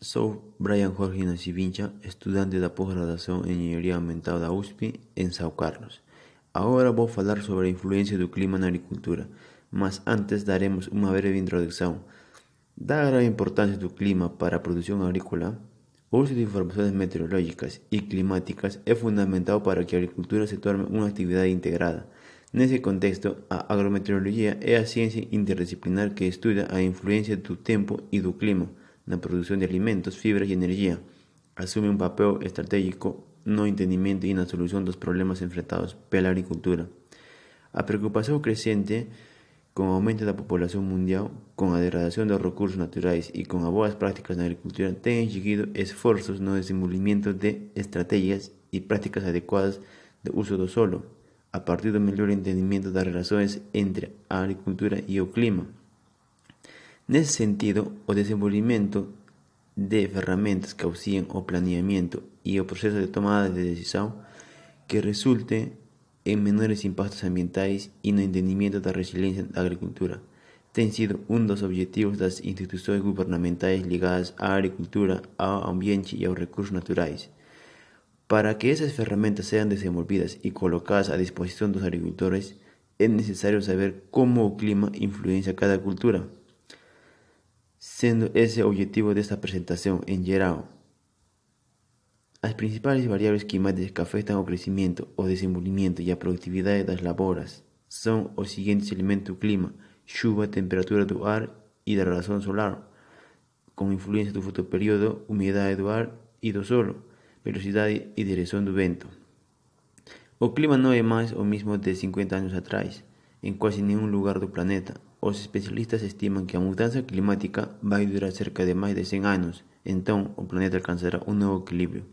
Sou Brian Jorge Nascimento, estudante da pós-graduação em Engenharia Ambiental da USP, em São Carlos. Agora vou falar sobre a influência do clima na agricultura, mas antes daremos uma breve introdução. Dada a grave importância do clima para a produção agrícola, o uso de informações meteorológicas e climáticas é fundamental para que a agricultura se torne uma atividade integrada. Nesse contexto, a agrometeorologia é a ciência interdisciplinar que estuda a influência do tempo e do clima na produção de alimentos, fibras e energia, assume um papel estratégico no entendimento e na solução dos problemas enfrentados pela agricultura. A preocupação crescente com o aumento da população mundial, com a degradação dos recursos naturais e com as boas práticas na agricultura tem exigido esforços no desenvolvimento de estratégias e práticas adequadas de uso do solo, a partir do melhor entendimento das relações entre a agricultura e o clima. Nesse sentido, o desenvolvimento de ferramentas que auxiliem o planeamento e o processo de tomada de decisão que resulte em menores impactos ambientais e no entendimento da resiliência da agricultura tem sido um dos objetivos das instituições governamentais ligadas à agricultura, ao ambiente e aos recursos naturais. Para que essas ferramentas sejam desenvolvidas e colocadas à disposição dos agricultores, é necessário saber como o clima influencia cada cultura sendo esse o objetivo desta apresentação em geral. As principais variáveis climáticas que afetam o crescimento, o desenvolvimento e a produtividade das lavouras são os seguintes elementos clima: chuva, temperatura do ar e da radiação solar, com influência do fotoperíodo, umidade do ar e do solo, velocidade e direção do vento. O clima não é mais o mesmo de 50 anos atrás, em quase nenhum lugar do planeta, os especialistas estiman que a mudança climática vai durar cerca de mais de 100 anos, então o planeta alcançará um novo equilíbrio.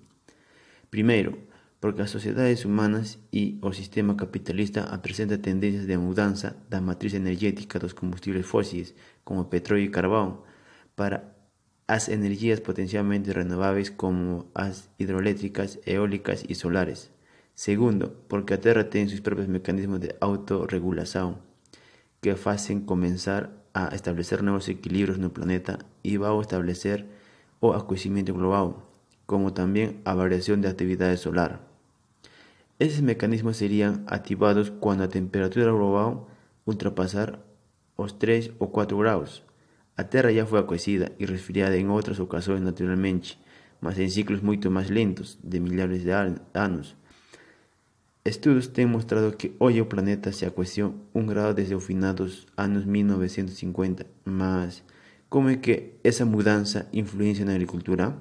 Primeiro, porque as sociedades humanas e o sistema capitalista apresentam tendências de mudança da matriz energética dos combustíveis fósseis, como petróleo e carvão, para as energias potencialmente renováveis como as hidroelétricas, eólicas e solares. Segundo, porque a Terra tem seus próprios mecanismos de autorregulação que fazem começar a estabelecer novos equilibrios no planeta e vão estabelecer o aquecimento global, como também a variação de atividade solar. Esses mecanismos seriam ativados quando a temperatura global ultrapassar os 3 ou 4 graus. A Terra já foi aquecida e resfriada em outras ocasiões naturalmente, mas em ciclos muito mais lentos, de milhares de anos. Estudos têm mostrado que hoje o planeta se aqueceu um grau desde o final dos anos 1950, mas como é que essa mudança influencia na agricultura?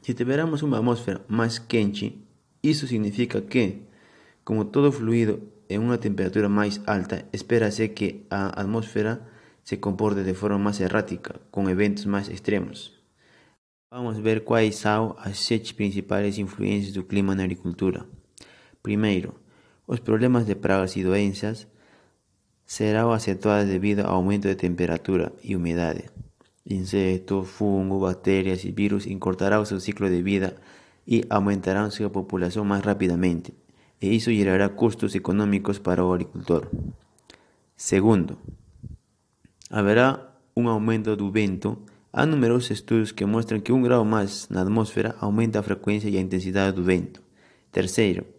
Se tivermos uma atmosfera mais quente, isso significa que, como todo fluido em uma temperatura mais alta, espera-se que a atmosfera se comporte de forma mais errática, com eventos mais extremos. Vamos ver quais são as sete principais influências do clima na agricultura. Primeiro, os problemas de pragas e doenças serão acentuados devido ao aumento de temperatura e umidade. Insetos, fungos, bactérias e vírus encurtarão seu ciclo de vida e aumentarão sua população mais rapidamente, e isso gerará custos econômicos para o agricultor. Segundo, haverá um aumento do vento. Há numerosos estudos que mostram que um grau mais na atmosfera aumenta a frequência e a intensidade do vento. Terceiro,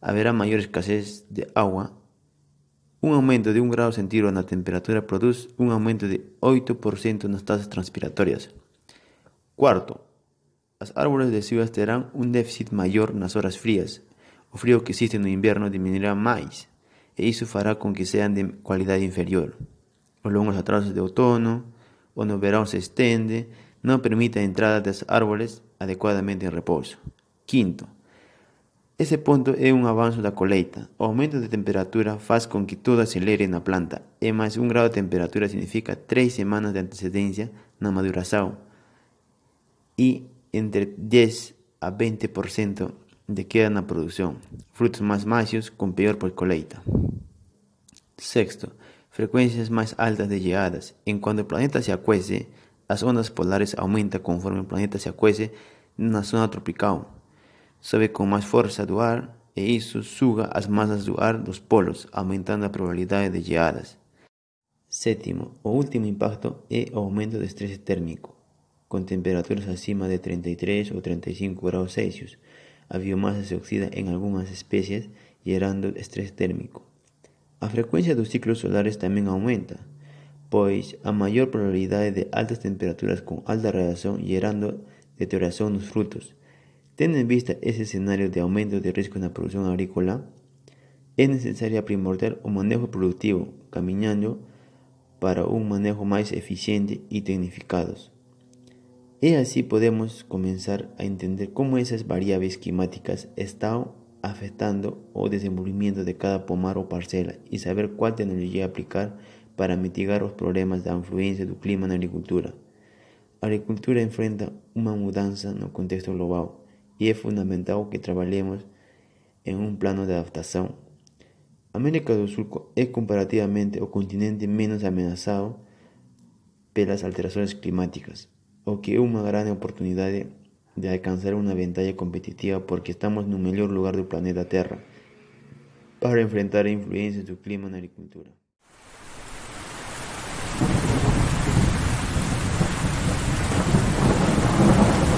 haverá maior escassez de água. Um aumento de 1 grau centígrado na temperatura produz um aumento de 8% nas taxas transpiratórias. Quarto, as árvores deciduas terão um déficit maior nas horas frias. O frio que existe no inverno diminuirá mais, e isso fará com que sejam de qualidade inferior. Os longos atrasos de outono, o verão se estende, não permitem a entrada das árvores adequadamente em repouso. Quinto, esse ponto é um avanço da colheita. O aumento de temperatura faz com que tudo acelere na planta, e mais um grau de temperatura significa três semanas de antecedência na maduração e entre 10 a 20% de queda na produção. Frutos mais macios com pior pós-colheita. Sexto, frequências mais altas de geadas. Enquanto o planeta se aquece, as ondas polares aumentam conforme o planeta se aquece na zona tropical sobe com mais força do e isso suga as massas do ar dos polos, aumentando a probabilidade de geadas. Sétimo, o último impacto é o aumento do estresse térmico. con temperaturas acima de 33 o 35 grados Celsius. La biomasa se oxida en algunas especies, generando estrés térmico. La frecuencia de los ciclos solares también aumenta, pues a mayor probabilidad de altas temperaturas con alta radiación, generando deterioración de frutos. Teniendo en vista ese escenario de aumento de riesgo en la producción agrícola, es necesario primordial un manejo productivo, caminando para un manejo más eficiente y tecnificados. Y así podemos comenzar a entender cómo esas variables climáticas están afectando o desenvolvimiento de cada pomar o parcela y saber cuál tecnología aplicar para mitigar los problemas de influencia del clima en la agricultura. La agricultura enfrenta una mudanza en el contexto global y es fundamental que trabajemos en un plano de adaptación América do Sul es comparativamente o continente menos amenazado por las alteraciones climáticas, o que es una gran oportunidad de, alcanzar una ventaja competitiva porque estamos en un mejor lugar del planeta Tierra para enfrentar influencias del clima en la agricultura.